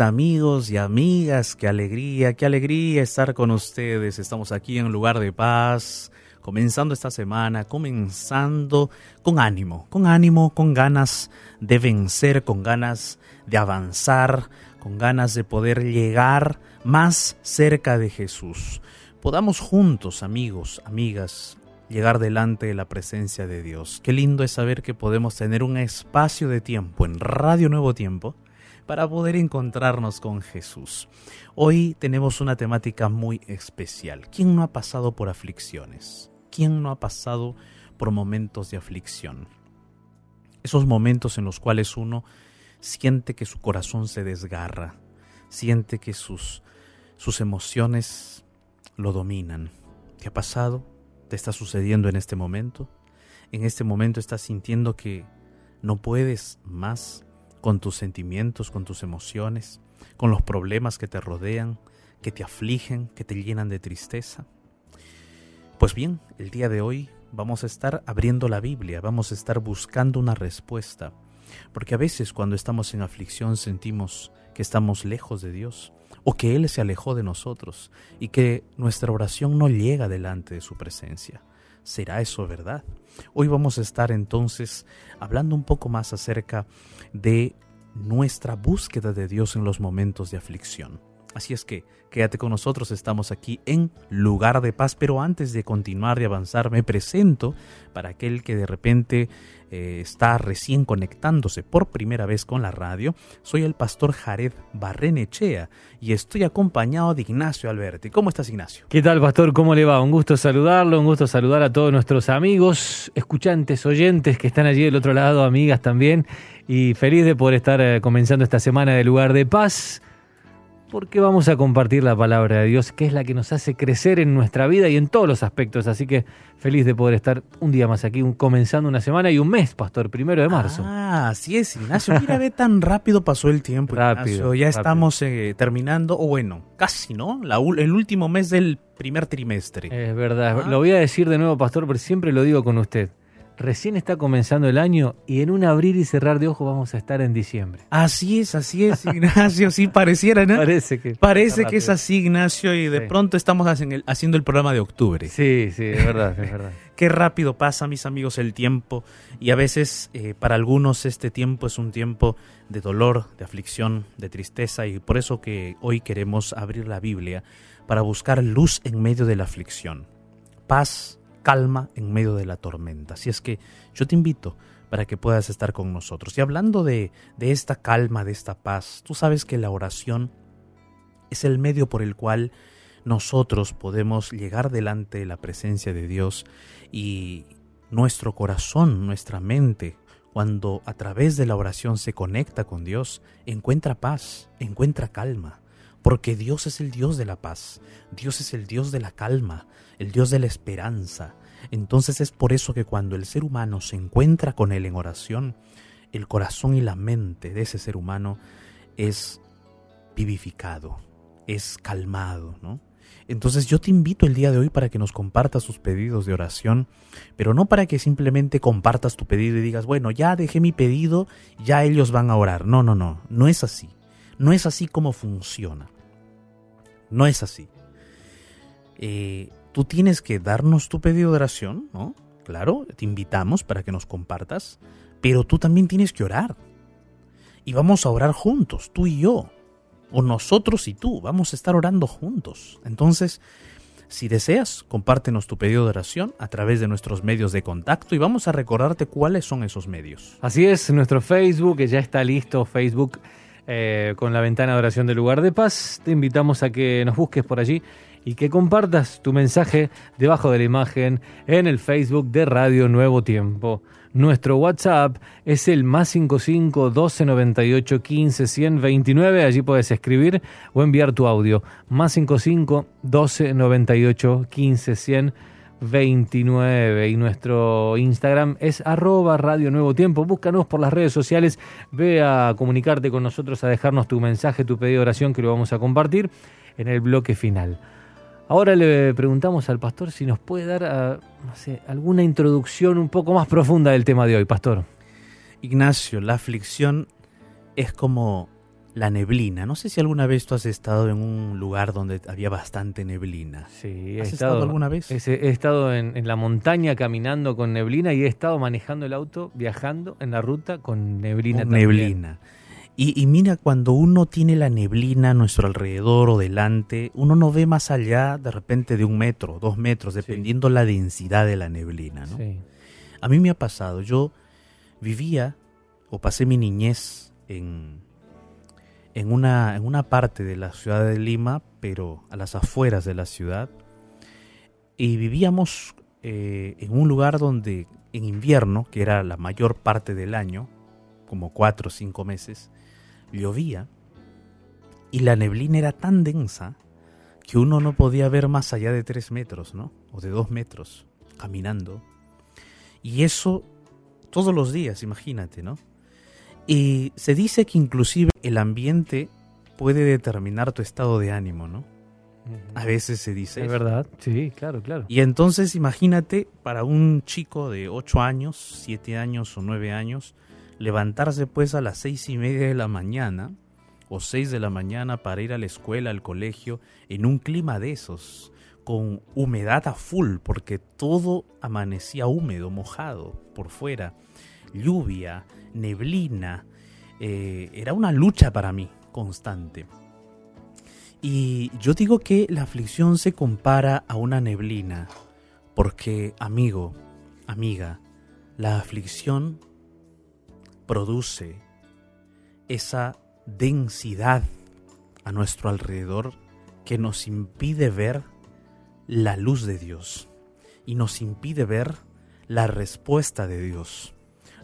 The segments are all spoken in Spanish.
Amigos y amigas, qué alegría, qué alegría estar con ustedes. Estamos aquí en lugar de paz, comenzando esta semana, comenzando con ánimo, con ánimo, con ganas de vencer, con ganas de avanzar, con ganas de poder llegar más cerca de Jesús. Podamos juntos, amigos, amigas, llegar delante de la presencia de Dios. Qué lindo es saber que podemos tener un espacio de tiempo en Radio Nuevo Tiempo para poder encontrarnos con Jesús. Hoy tenemos una temática muy especial. ¿Quién no ha pasado por aflicciones? ¿Quién no ha pasado por momentos de aflicción? Esos momentos en los cuales uno siente que su corazón se desgarra, siente que sus, sus emociones lo dominan. ¿Qué ha pasado? ¿Te está sucediendo en este momento? En este momento estás sintiendo que no puedes más con tus sentimientos, con tus emociones, con los problemas que te rodean, que te afligen, que te llenan de tristeza? Pues bien, el día de hoy vamos a estar abriendo la Biblia, vamos a estar buscando una respuesta, porque a veces cuando estamos en aflicción sentimos que estamos lejos de Dios o que Él se alejó de nosotros y que nuestra oración no llega delante de su presencia. ¿Será eso verdad? Hoy vamos a estar entonces hablando un poco más acerca de nuestra búsqueda de Dios en los momentos de aflicción. Así es que quédate con nosotros, estamos aquí en lugar de paz, pero antes de continuar y avanzar me presento para aquel que de repente eh, está recién conectándose por primera vez con la radio. Soy el pastor Jared Barrenechea y estoy acompañado de Ignacio Alberti. ¿Cómo estás Ignacio? ¿Qué tal pastor? ¿Cómo le va? Un gusto saludarlo, un gusto saludar a todos nuestros amigos, escuchantes, oyentes que están allí del otro lado, amigas también, y feliz de poder estar eh, comenzando esta semana de lugar de paz porque vamos a compartir la palabra de Dios, que es la que nos hace crecer en nuestra vida y en todos los aspectos. Así que feliz de poder estar un día más aquí, comenzando una semana y un mes, Pastor, primero de marzo. Ah, así es, Ignacio. Mira, ve tan rápido pasó el tiempo. Rápido. Ya estamos eh, terminando, o bueno, casi, ¿no? La, el último mes del primer trimestre. Es verdad. Ah. Lo voy a decir de nuevo, Pastor, pero siempre lo digo con usted recién está comenzando el año y en un abrir y cerrar de ojos vamos a estar en diciembre. Así es, así es, Ignacio, sí pareciera, ¿no? Parece que Parece que es así, Ignacio, y de pronto estamos haciendo el programa de octubre. Sí, sí, es verdad, es verdad. Qué rápido pasa, mis amigos, el tiempo y a veces eh, para algunos este tiempo es un tiempo de dolor, de aflicción, de tristeza y por eso que hoy queremos abrir la Biblia para buscar luz en medio de la aflicción. Paz, calma en medio de la tormenta. Así es que yo te invito para que puedas estar con nosotros. Y hablando de, de esta calma, de esta paz, tú sabes que la oración es el medio por el cual nosotros podemos llegar delante de la presencia de Dios y nuestro corazón, nuestra mente, cuando a través de la oración se conecta con Dios, encuentra paz, encuentra calma, porque Dios es el Dios de la paz, Dios es el Dios de la calma, el Dios de la esperanza. Entonces es por eso que cuando el ser humano se encuentra con Él en oración, el corazón y la mente de ese ser humano es vivificado, es calmado, ¿no? Entonces yo te invito el día de hoy para que nos compartas tus pedidos de oración, pero no para que simplemente compartas tu pedido y digas, bueno, ya dejé mi pedido, ya ellos van a orar. No, no, no, no es así. No es así como funciona. No es así. Eh, tú tienes que darnos tu pedido de oración, ¿no? Claro, te invitamos para que nos compartas, pero tú también tienes que orar. Y vamos a orar juntos, tú y yo, o nosotros y tú, vamos a estar orando juntos. Entonces, si deseas, compártenos tu pedido de oración a través de nuestros medios de contacto y vamos a recordarte cuáles son esos medios. Así es, nuestro Facebook, ya está listo, Facebook eh, con la ventana de oración del lugar de paz. Te invitamos a que nos busques por allí y que compartas tu mensaje debajo de la imagen en el Facebook de Radio Nuevo Tiempo. Nuestro WhatsApp es el más 55 12 98 15 129. Allí puedes escribir o enviar tu audio. Más 55 12 98 15 129. Y nuestro Instagram es arroba Radio Nuevo Tiempo. Búscanos por las redes sociales. Ve a comunicarte con nosotros, a dejarnos tu mensaje, tu pedido de oración que lo vamos a compartir en el bloque final. Ahora le preguntamos al pastor si nos puede dar ah, alguna introducción un poco más profunda del tema de hoy, pastor. Ignacio, la aflicción es como la neblina. No sé si alguna vez tú has estado en un lugar donde había bastante neblina. Sí, he ¿Has estado, estado alguna vez? He, he estado en, en la montaña caminando con neblina y he estado manejando el auto, viajando en la ruta con neblina Con también. neblina. Y, y mira, cuando uno tiene la neblina a nuestro alrededor o delante, uno no ve más allá de repente de un metro, dos metros, dependiendo la densidad de la neblina. ¿no? Sí. A mí me ha pasado, yo vivía o pasé mi niñez en, en, una, en una parte de la ciudad de Lima, pero a las afueras de la ciudad, y vivíamos eh, en un lugar donde en invierno, que era la mayor parte del año, como cuatro o cinco meses, llovía y la neblina era tan densa que uno no podía ver más allá de tres metros, ¿no? O de dos metros, caminando. Y eso todos los días, imagínate, ¿no? Y se dice que inclusive el ambiente puede determinar tu estado de ánimo, ¿no? A veces se dice. Es eso. verdad, sí, claro, claro. Y entonces imagínate para un chico de 8 años, 7 años o 9 años, levantarse pues a las seis y media de la mañana o 6 de la mañana para ir a la escuela, al colegio, en un clima de esos, con humedad a full, porque todo amanecía húmedo, mojado por fuera, lluvia, neblina, eh, era una lucha para mí constante. Y yo digo que la aflicción se compara a una neblina, porque, amigo, amiga, la aflicción produce esa densidad a nuestro alrededor que nos impide ver la luz de Dios y nos impide ver la respuesta de Dios,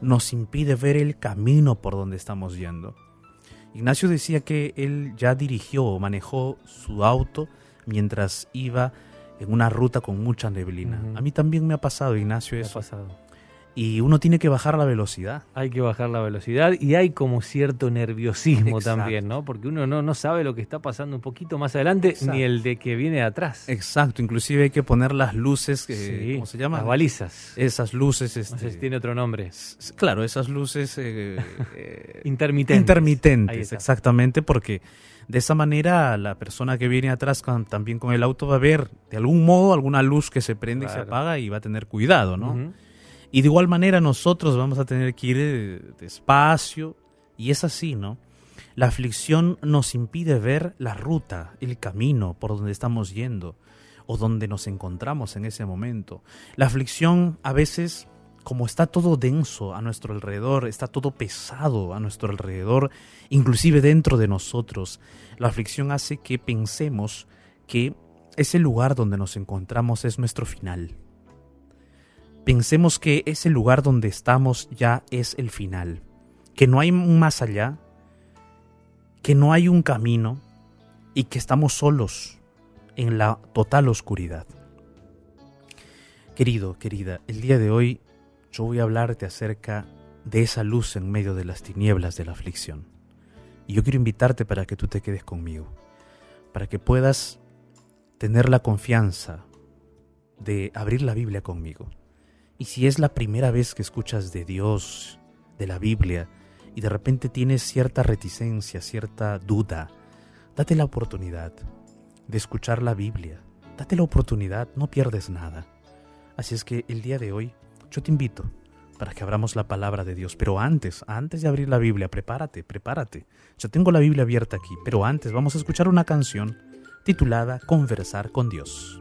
nos impide ver el camino por donde estamos yendo. Ignacio decía que él ya dirigió o manejó su auto mientras iba en una ruta con mucha neblina. A mí también me ha pasado, Ignacio, Me ha eso. pasado. Y uno tiene que bajar la velocidad. Hay que bajar la velocidad y hay como cierto nerviosismo Exacto. también, ¿no? Porque uno no, no sabe lo que está pasando un poquito más adelante, Exacto. ni el de que viene atrás. Exacto, inclusive hay que poner las luces, eh, Sí, ¿cómo se llama? Las balizas. Esas luces, No este, sé si tiene otro nombre. claro, esas luces eh, eh, Intermitentes. Intermitentes, exactamente, porque de esa manera la persona que viene atrás con- también con el auto va a ver de algún modo alguna luz que se prende y se apaga y va a tener cuidado, ¿no? Y de igual manera nosotros vamos a tener que ir despacio y es así, ¿no? La aflicción nos impide ver la ruta, el camino por donde estamos yendo o donde nos encontramos en ese momento. La aflicción a veces, como está todo denso a nuestro alrededor, está todo pesado a nuestro alrededor, inclusive dentro de nosotros, la aflicción hace que pensemos que ese lugar donde nos encontramos es nuestro final. Pensemos que ese lugar donde estamos ya es el final, que no hay un más allá, que no hay un camino y que estamos solos en la total oscuridad. Querido, querida, el día de hoy yo voy a hablarte acerca de esa luz en medio de las tinieblas de la aflicción. Y yo quiero invitarte para que tú te quedes conmigo, para que puedas tener la confianza de abrir la Biblia conmigo. Y si es la primera vez que escuchas de Dios, de la Biblia, y de repente tienes cierta reticencia, cierta duda, date la oportunidad de escuchar la Biblia. Date la oportunidad, no pierdes nada. Así es que el día de hoy yo te invito para que abramos la palabra de Dios. Pero antes, antes de abrir la Biblia, prepárate, prepárate. Ya tengo la Biblia abierta aquí, pero antes vamos a escuchar una canción titulada Conversar con Dios.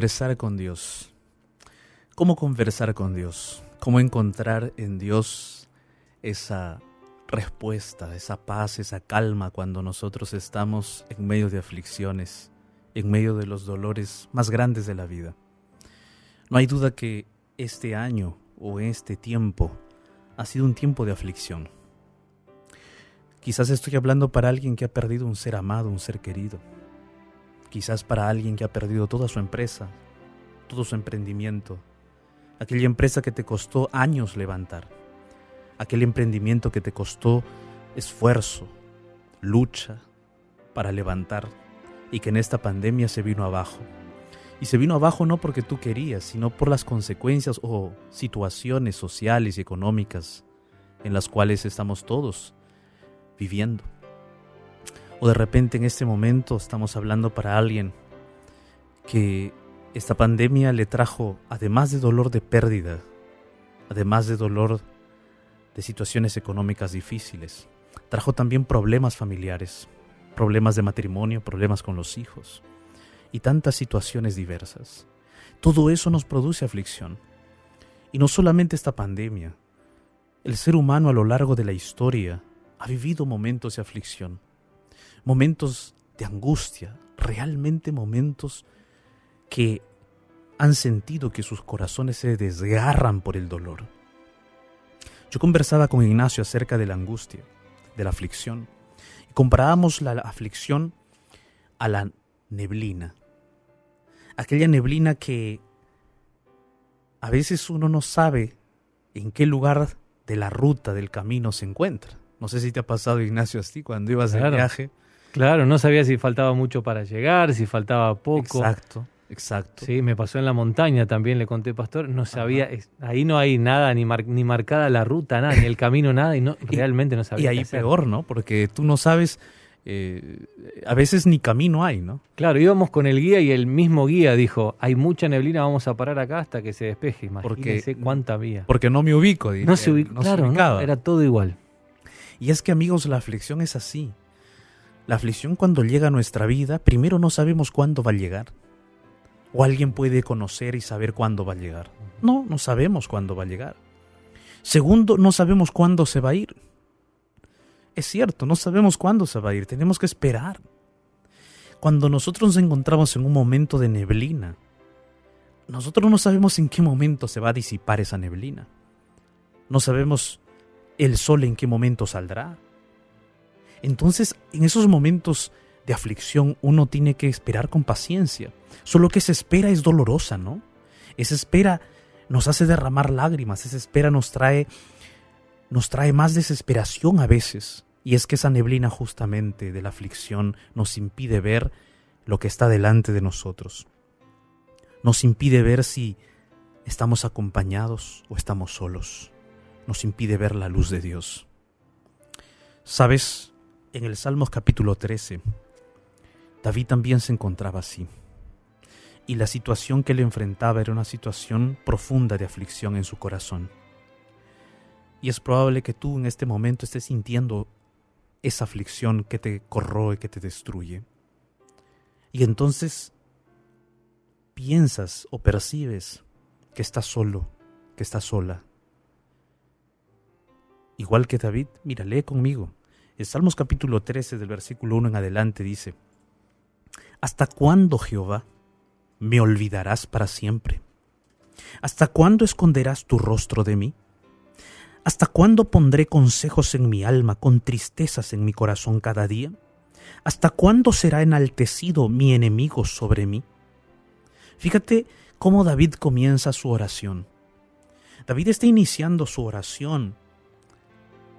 Conversar con Dios. ¿Cómo conversar con Dios? ¿Cómo encontrar en Dios esa respuesta, esa paz, esa calma cuando nosotros estamos en medio de aflicciones, en medio de los dolores más grandes de la vida? No hay duda que este año o este tiempo ha sido un tiempo de aflicción. Quizás estoy hablando para alguien que ha perdido un ser amado, un ser querido quizás para alguien que ha perdido toda su empresa, todo su emprendimiento, aquella empresa que te costó años levantar, aquel emprendimiento que te costó esfuerzo, lucha para levantar y que en esta pandemia se vino abajo. Y se vino abajo no porque tú querías, sino por las consecuencias o situaciones sociales y económicas en las cuales estamos todos viviendo. O de repente en este momento estamos hablando para alguien que esta pandemia le trajo, además de dolor de pérdida, además de dolor de situaciones económicas difíciles, trajo también problemas familiares, problemas de matrimonio, problemas con los hijos y tantas situaciones diversas. Todo eso nos produce aflicción. Y no solamente esta pandemia, el ser humano a lo largo de la historia ha vivido momentos de aflicción momentos de angustia, realmente momentos que han sentido que sus corazones se desgarran por el dolor. Yo conversaba con Ignacio acerca de la angustia, de la aflicción, y comparábamos la aflicción a la neblina. Aquella neblina que a veces uno no sabe en qué lugar de la ruta, del camino se encuentra. No sé si te ha pasado, Ignacio, a ti cuando ibas de viaje. Claro, no sabía si faltaba mucho para llegar, si faltaba poco. Exacto, exacto. Sí, me pasó en la montaña también, le conté, pastor, no sabía, ahí no hay nada, ni, ni marcada la ruta, nada, ni el camino, nada, y no, realmente no sabía. Y ahí peor, ¿no? Porque tú no sabes, eh, a veces ni camino hay, ¿no? Claro, íbamos con el guía y el mismo guía dijo, hay mucha neblina, vamos a parar acá hasta que se despeje. Imagínense porque, cuánta había. Porque no me ubico. no se, ubica, no claro, era todo igual. Y es que amigos, la aflicción es así. La aflicción cuando llega a nuestra vida, primero no sabemos cuándo va a llegar. O alguien puede conocer y saber cuándo va a llegar. No, no sabemos cuándo va a llegar. Segundo, no sabemos cuándo se va a ir. Es cierto, no sabemos cuándo se va a ir, tenemos que esperar. Cuando nosotros nos encontramos en un momento de neblina, nosotros no sabemos en qué momento se va a disipar esa neblina. No sabemos el sol en qué momento saldrá. Entonces, en esos momentos de aflicción uno tiene que esperar con paciencia. Solo que esa espera es dolorosa, ¿no? Esa espera nos hace derramar lágrimas, esa espera nos trae nos trae más desesperación a veces. Y es que esa neblina justamente de la aflicción nos impide ver lo que está delante de nosotros. Nos impide ver si estamos acompañados o estamos solos. Nos impide ver la luz de Dios. ¿Sabes? En el Salmos capítulo 13, David también se encontraba así. Y la situación que le enfrentaba era una situación profunda de aflicción en su corazón. Y es probable que tú en este momento estés sintiendo esa aflicción que te corroe, que te destruye. Y entonces piensas o percibes que estás solo, que estás sola. Igual que David, mira, lee conmigo. Salmos capítulo 13 del versículo 1 en adelante dice, ¿Hasta cuándo, Jehová, me olvidarás para siempre? ¿Hasta cuándo esconderás tu rostro de mí? ¿Hasta cuándo pondré consejos en mi alma con tristezas en mi corazón cada día? ¿Hasta cuándo será enaltecido mi enemigo sobre mí? Fíjate cómo David comienza su oración. David está iniciando su oración.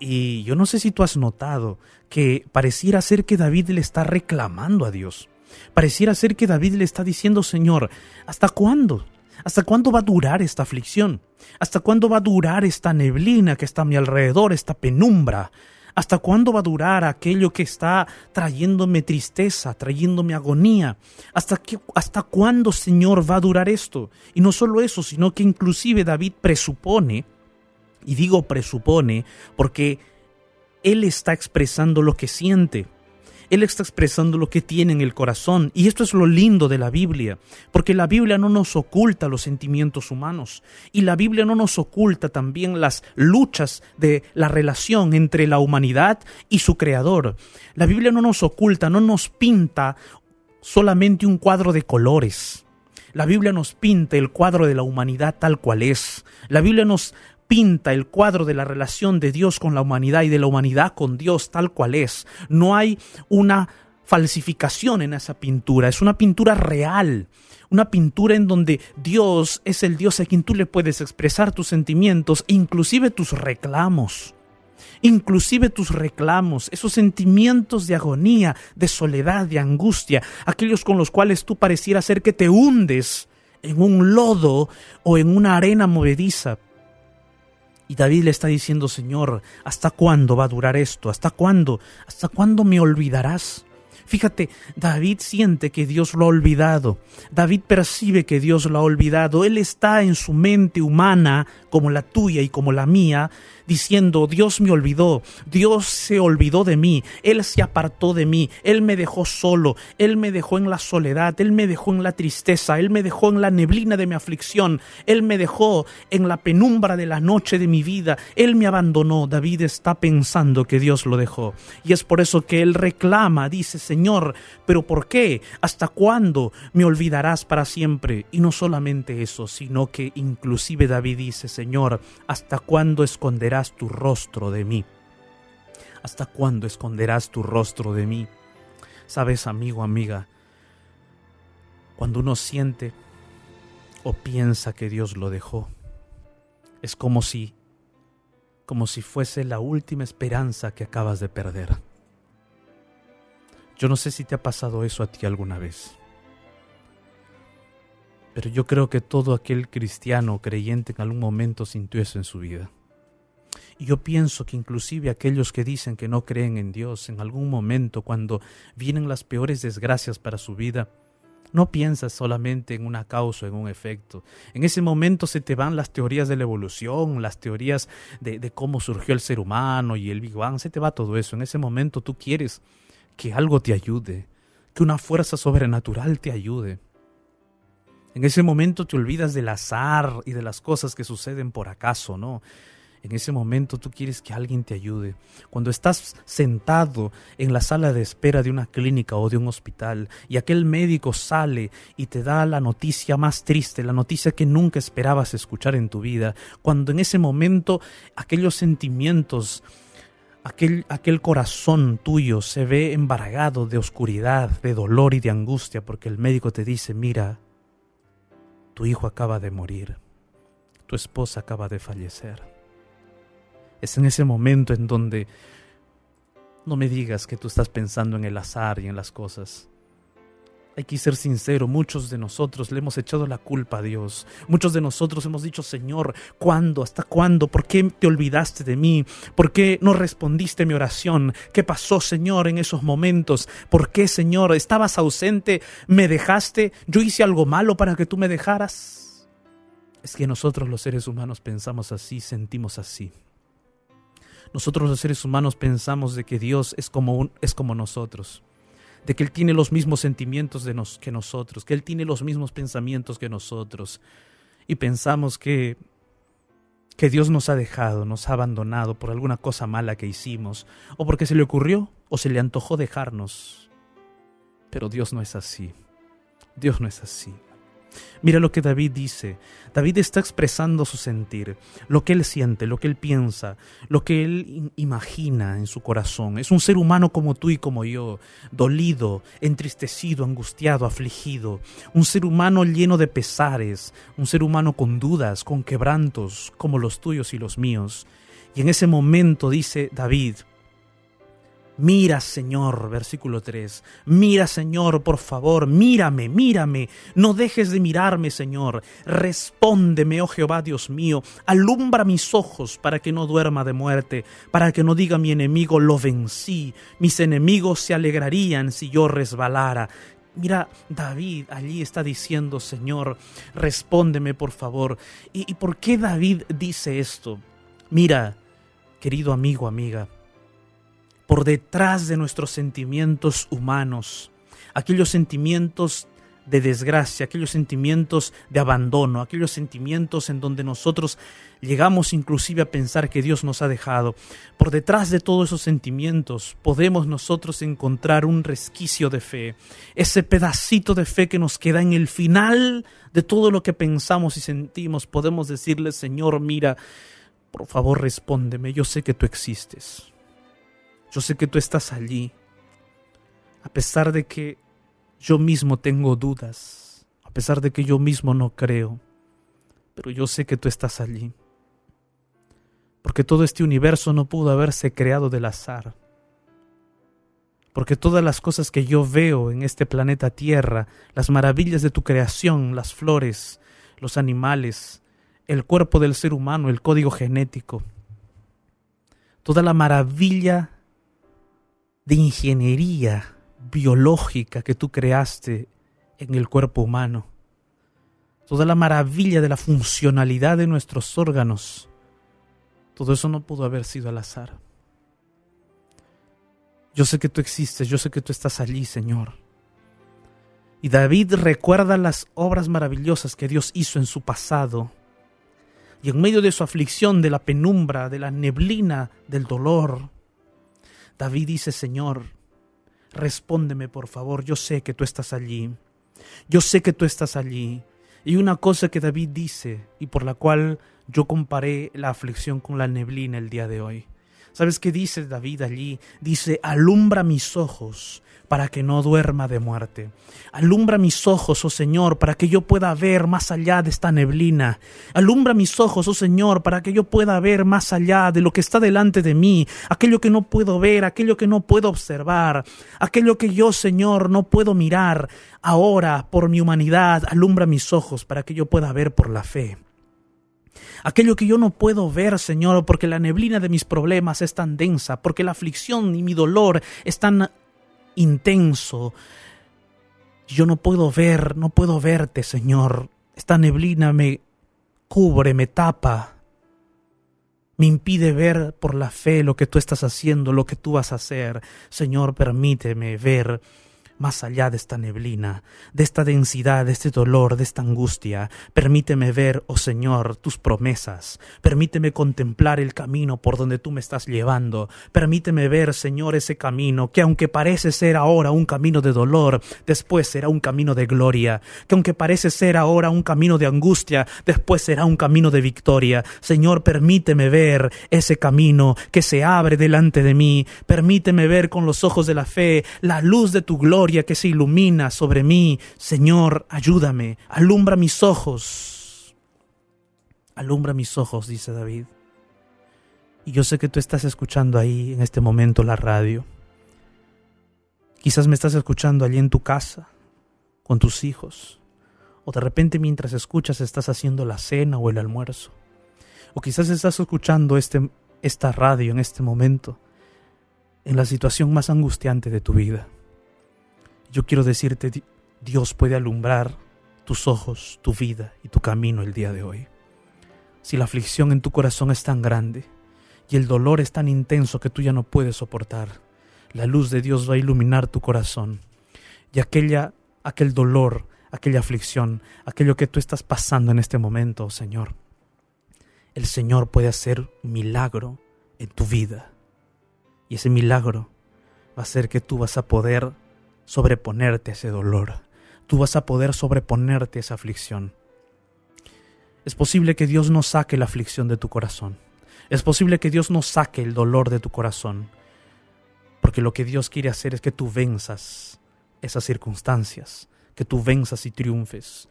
Y yo no sé si tú has notado que pareciera ser que David le está reclamando a Dios. Pareciera ser que David le está diciendo, Señor, ¿hasta cuándo? ¿Hasta cuándo va a durar esta aflicción? ¿Hasta cuándo va a durar esta neblina que está a mi alrededor, esta penumbra? ¿Hasta cuándo va a durar aquello que está trayéndome tristeza, trayéndome agonía? ¿Hasta, qué, ¿Hasta cuándo, Señor, va a durar esto? Y no solo eso, sino que inclusive David presupone, y digo presupone porque él está expresando lo que siente. Él está expresando lo que tiene en el corazón. Y esto es lo lindo de la Biblia, porque la Biblia no nos oculta los sentimientos humanos. Y la Biblia no nos oculta también las luchas de la relación entre la humanidad y su creador. La Biblia no nos oculta, no nos pinta solamente un cuadro de colores. La Biblia nos pinta el cuadro de la humanidad tal cual es. La Biblia nos pinta el cuadro de la relación de Dios con la humanidad y de la humanidad con Dios tal cual es. No hay una falsificación en esa pintura, es una pintura real, una pintura en donde Dios es el Dios a quien tú le puedes expresar tus sentimientos inclusive tus reclamos. Inclusive tus reclamos, esos sentimientos de agonía, de soledad, de angustia, aquellos con los cuales tú pareciera ser que te hundes en un lodo o en una arena movediza, y David le está diciendo, Señor, ¿hasta cuándo va a durar esto? ¿Hasta cuándo? ¿Hasta cuándo me olvidarás? Fíjate, David siente que Dios lo ha olvidado. David percibe que Dios lo ha olvidado. Él está en su mente humana, como la tuya y como la mía, diciendo, Dios me olvidó, Dios se olvidó de mí, Él se apartó de mí, Él me dejó solo, Él me dejó en la soledad, Él me dejó en la tristeza, Él me dejó en la neblina de mi aflicción, Él me dejó en la penumbra de la noche de mi vida, Él me abandonó. David está pensando que Dios lo dejó. Y es por eso que Él reclama, dice, Señor, pero ¿por qué? ¿Hasta cuándo me olvidarás para siempre? Y no solamente eso, sino que inclusive David dice, Señor, ¿hasta cuándo esconderás tu rostro de mí? ¿Hasta cuándo esconderás tu rostro de mí? Sabes, amigo, amiga, cuando uno siente o piensa que Dios lo dejó, es como si como si fuese la última esperanza que acabas de perder. Yo no sé si te ha pasado eso a ti alguna vez. Pero yo creo que todo aquel cristiano creyente en algún momento sintió eso en su vida. Yo pienso que inclusive aquellos que dicen que no creen en Dios en algún momento cuando vienen las peores desgracias para su vida, no piensas solamente en una causa, en un efecto. En ese momento se te van las teorías de la evolución, las teorías de, de, cómo surgió el ser humano y el Big Bang, se te va todo eso. En ese momento tú quieres que algo te ayude, que una fuerza sobrenatural te ayude. En ese momento te olvidas del azar y de las cosas que suceden por acaso, ¿no? En ese momento tú quieres que alguien te ayude. Cuando estás sentado en la sala de espera de una clínica o de un hospital y aquel médico sale y te da la noticia más triste, la noticia que nunca esperabas escuchar en tu vida, cuando en ese momento aquellos sentimientos, aquel, aquel corazón tuyo se ve embargado de oscuridad, de dolor y de angustia porque el médico te dice, mira, tu hijo acaba de morir, tu esposa acaba de fallecer. Es en ese momento en donde no me digas que tú estás pensando en el azar y en las cosas. Hay que ser sincero, muchos de nosotros le hemos echado la culpa a Dios. Muchos de nosotros hemos dicho, Señor, ¿cuándo? ¿Hasta cuándo? ¿Por qué te olvidaste de mí? ¿Por qué no respondiste mi oración? ¿Qué pasó, Señor, en esos momentos? ¿Por qué, Señor, estabas ausente? ¿Me dejaste? ¿Yo hice algo malo para que tú me dejaras? Es que nosotros los seres humanos pensamos así, sentimos así. Nosotros los seres humanos pensamos de que Dios es como, es como nosotros, de que Él tiene los mismos sentimientos que nosotros, que Él tiene los mismos pensamientos que nosotros. Y pensamos que, que Dios nos ha dejado, nos ha abandonado por alguna cosa mala que hicimos, o porque se le ocurrió o se le antojó dejarnos. Pero Dios no es así. Dios no es así. Mira lo que David dice. David está expresando su sentir, lo que él siente, lo que él piensa, lo que él in- imagina en su corazón. Es un ser humano como tú y como yo, dolido, entristecido, angustiado, afligido. Un ser humano lleno de pesares, un ser humano con dudas, con quebrantos, como los tuyos y los míos. Y en ese momento dice David, Mira, Señor, versículo 3. Mira, Señor, por favor, mírame, mírame. No dejes de mirarme, Señor. Respóndeme, oh Jehová, Dios mío. Alumbra mis ojos para que no duerma de muerte, para que no diga mi enemigo, lo vencí. Mis enemigos se alegrarían si yo resbalara. Mira, David allí está diciendo, Señor, respóndeme, por favor. ¿Y, y por qué David dice esto? Mira, querido amigo, amiga, por detrás de nuestros sentimientos humanos, aquellos sentimientos de desgracia, aquellos sentimientos de abandono, aquellos sentimientos en donde nosotros llegamos inclusive a pensar que Dios nos ha dejado. Por detrás de todos esos sentimientos podemos nosotros encontrar un resquicio de fe, ese pedacito de fe que nos queda en el final de todo lo que pensamos y sentimos. Podemos decirle, Señor, mira, por favor respóndeme, yo sé que tú existes. Yo sé que tú estás allí, a pesar de que yo mismo tengo dudas, a pesar de que yo mismo no creo, pero yo sé que tú estás allí. Porque todo este universo no pudo haberse creado del azar. Porque todas las cosas que yo veo en este planeta Tierra, las maravillas de tu creación, las flores, los animales, el cuerpo del ser humano, el código genético, toda la maravilla de ingeniería biológica que tú creaste en el cuerpo humano, toda la maravilla de la funcionalidad de nuestros órganos, todo eso no pudo haber sido al azar. Yo sé que tú existes, yo sé que tú estás allí, Señor. Y David recuerda las obras maravillosas que Dios hizo en su pasado. Y en medio de su aflicción, de la penumbra, de la neblina, del dolor, David dice, Señor, respóndeme por favor, yo sé que tú estás allí. Yo sé que tú estás allí. Y una cosa que David dice y por la cual yo comparé la aflicción con la neblina el día de hoy. ¿Sabes qué dice David allí? Dice, alumbra mis ojos para que no duerma de muerte. Alumbra mis ojos, oh Señor, para que yo pueda ver más allá de esta neblina. Alumbra mis ojos, oh Señor, para que yo pueda ver más allá de lo que está delante de mí, aquello que no puedo ver, aquello que no puedo observar, aquello que yo, Señor, no puedo mirar. Ahora, por mi humanidad, alumbra mis ojos para que yo pueda ver por la fe aquello que yo no puedo ver, Señor, porque la neblina de mis problemas es tan densa, porque la aflicción y mi dolor es tan intenso. Yo no puedo ver, no puedo verte, Señor. Esta neblina me cubre, me tapa, me impide ver por la fe lo que tú estás haciendo, lo que tú vas a hacer. Señor, permíteme ver más allá de esta neblina, de esta densidad, de este dolor, de esta angustia. Permíteme ver, oh Señor, tus promesas. Permíteme contemplar el camino por donde tú me estás llevando. Permíteme ver, Señor, ese camino que aunque parece ser ahora un camino de dolor, después será un camino de gloria. Que aunque parece ser ahora un camino de angustia, después será un camino de victoria. Señor, permíteme ver ese camino que se abre delante de mí. Permíteme ver con los ojos de la fe la luz de tu que se ilumina sobre mí. Señor, ayúdame, alumbra mis ojos. Alumbra mis ojos, dice David. Y yo sé que tú estás escuchando ahí en este momento la radio. Quizás me estás escuchando allí en tu casa, con tus hijos. O de repente mientras escuchas estás haciendo la cena o el almuerzo. O quizás estás escuchando este, esta radio en este momento, en la situación más angustiante de tu vida. Yo quiero decirte, Dios puede alumbrar tus ojos, tu vida y tu camino el día de hoy. Si la aflicción en tu corazón es tan grande y el dolor es tan intenso que tú ya no puedes soportar, la luz de Dios va a iluminar tu corazón y aquella, aquel dolor, aquella aflicción, aquello que tú estás pasando en este momento, Señor, el Señor puede hacer un milagro en tu vida y ese milagro va a ser que tú vas a poder sobreponerte a ese dolor. tú vas a poder sobreponerte a esa aflicción. Es posible que Dios no saque la aflicción de tu corazón. Es posible que Dios no saque el dolor de tu corazón. Porque lo que Dios quiere hacer es que tú venzas esas circunstancias, que tú venzas y triunfes,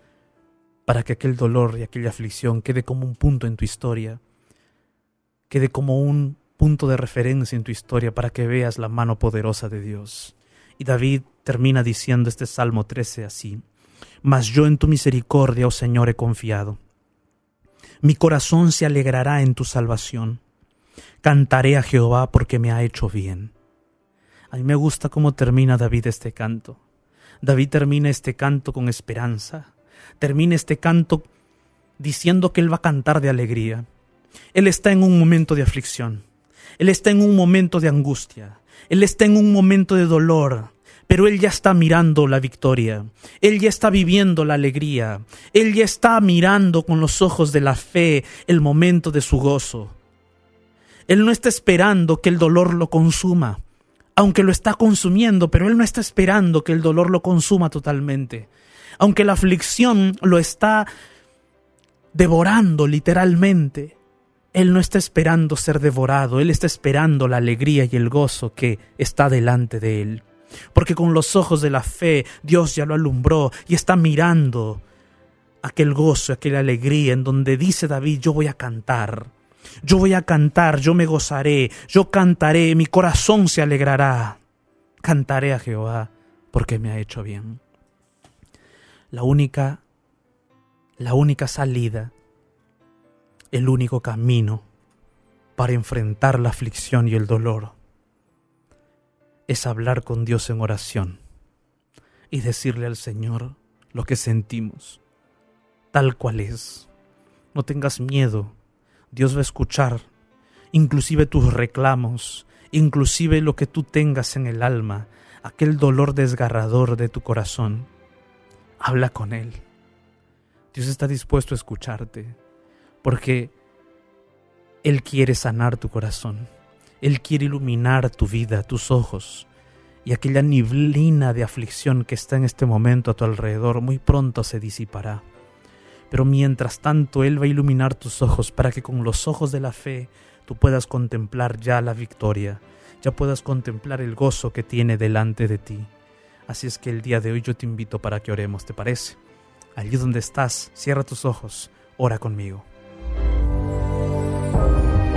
para que aquel dolor y aquella aflicción quede como un punto en tu historia, quede como un punto de referencia en tu historia para que veas la mano poderosa de Dios. Y David termina diciendo este Salmo 13 así, Mas yo en tu misericordia, oh Señor, he confiado. Mi corazón se alegrará en tu salvación. Cantaré a Jehová porque me ha hecho bien. A mí me gusta cómo termina David este canto. David termina este canto con esperanza. Termina este canto diciendo que él va a cantar de alegría. Él está en un momento de aflicción. Él está en un momento de angustia. Él está en un momento de dolor. Pero él ya está mirando la victoria. Él ya está viviendo la alegría. Él ya está mirando con los ojos de la fe el momento de su gozo. Él no está esperando que el dolor lo consuma, aunque lo está consumiendo, pero él no está esperando que el dolor lo consuma totalmente. Aunque la aflicción lo está devorando literalmente, él no está esperando ser devorado, él está esperando la alegría y el gozo que está delante de él. Porque con los ojos de la fe Dios ya lo alumbró y está mirando aquel gozo, aquella alegría en donde dice David, yo voy a cantar, yo voy a cantar, yo me gozaré, yo cantaré, mi corazón se alegrará. Cantaré a Jehová porque me ha hecho bien. La única, la única salida, el único camino para enfrentar la aflicción y el dolor es hablar con Dios en oración y decirle al Señor lo que sentimos, tal cual es. No tengas miedo, Dios va a escuchar, inclusive tus reclamos, inclusive lo que tú tengas en el alma, aquel dolor desgarrador de tu corazón. Habla con Él. Dios está dispuesto a escucharte, porque Él quiere sanar tu corazón. Él quiere iluminar tu vida, tus ojos, y aquella niblina de aflicción que está en este momento a tu alrededor muy pronto se disipará. Pero mientras tanto Él va a iluminar tus ojos para que con los ojos de la fe tú puedas contemplar ya la victoria, ya puedas contemplar el gozo que tiene delante de ti. Así es que el día de hoy yo te invito para que oremos, ¿te parece? Allí donde estás, cierra tus ojos, ora conmigo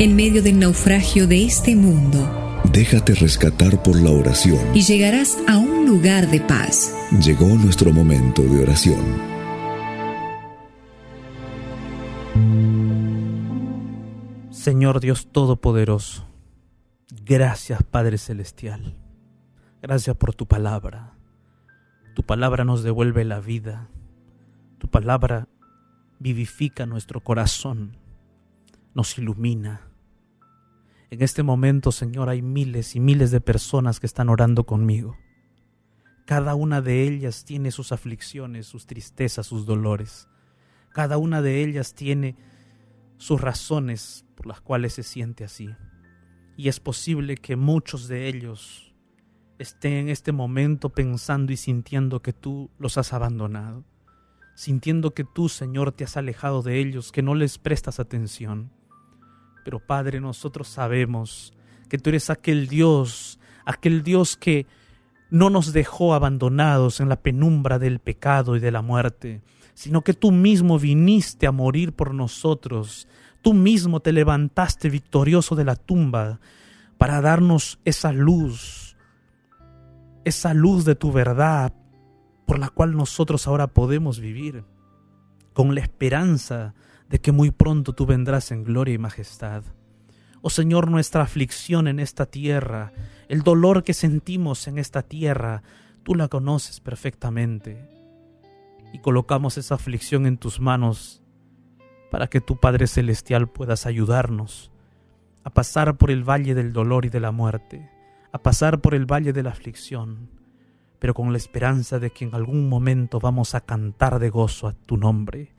en medio del naufragio de este mundo. Déjate rescatar por la oración. Y llegarás a un lugar de paz. Llegó nuestro momento de oración. Señor Dios Todopoderoso, gracias Padre Celestial. Gracias por tu palabra. Tu palabra nos devuelve la vida. Tu palabra vivifica nuestro corazón nos ilumina. En este momento, Señor, hay miles y miles de personas que están orando conmigo. Cada una de ellas tiene sus aflicciones, sus tristezas, sus dolores. Cada una de ellas tiene sus razones por las cuales se siente así. Y es posible que muchos de ellos estén en este momento pensando y sintiendo que tú los has abandonado, sintiendo que tú, Señor, te has alejado de ellos, que no les prestas atención. Pero Padre, nosotros sabemos que tú eres aquel Dios, aquel Dios que no nos dejó abandonados en la penumbra del pecado y de la muerte, sino que tú mismo viniste a morir por nosotros, tú mismo te levantaste victorioso de la tumba para darnos esa luz, esa luz de tu verdad por la cual nosotros ahora podemos vivir, con la esperanza de que muy pronto tú vendrás en gloria y majestad. Oh Señor, nuestra aflicción en esta tierra, el dolor que sentimos en esta tierra, tú la conoces perfectamente. Y colocamos esa aflicción en tus manos para que tu Padre Celestial puedas ayudarnos a pasar por el valle del dolor y de la muerte, a pasar por el valle de la aflicción, pero con la esperanza de que en algún momento vamos a cantar de gozo a tu nombre,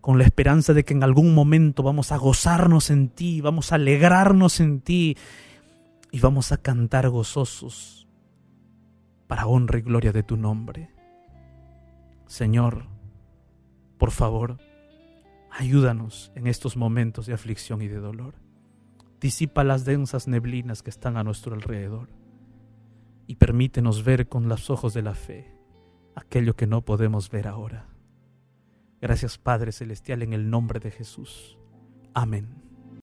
con la esperanza de que en algún momento vamos a gozarnos en ti, vamos a alegrarnos en ti y vamos a cantar gozosos para honra y gloria de tu nombre. Señor, por favor, ayúdanos en estos momentos de aflicción y de dolor. Disipa las densas neblinas que están a nuestro alrededor y permítenos ver con los ojos de la fe aquello que no podemos ver ahora. Gracias Padre Celestial en el nombre de Jesús. Amén.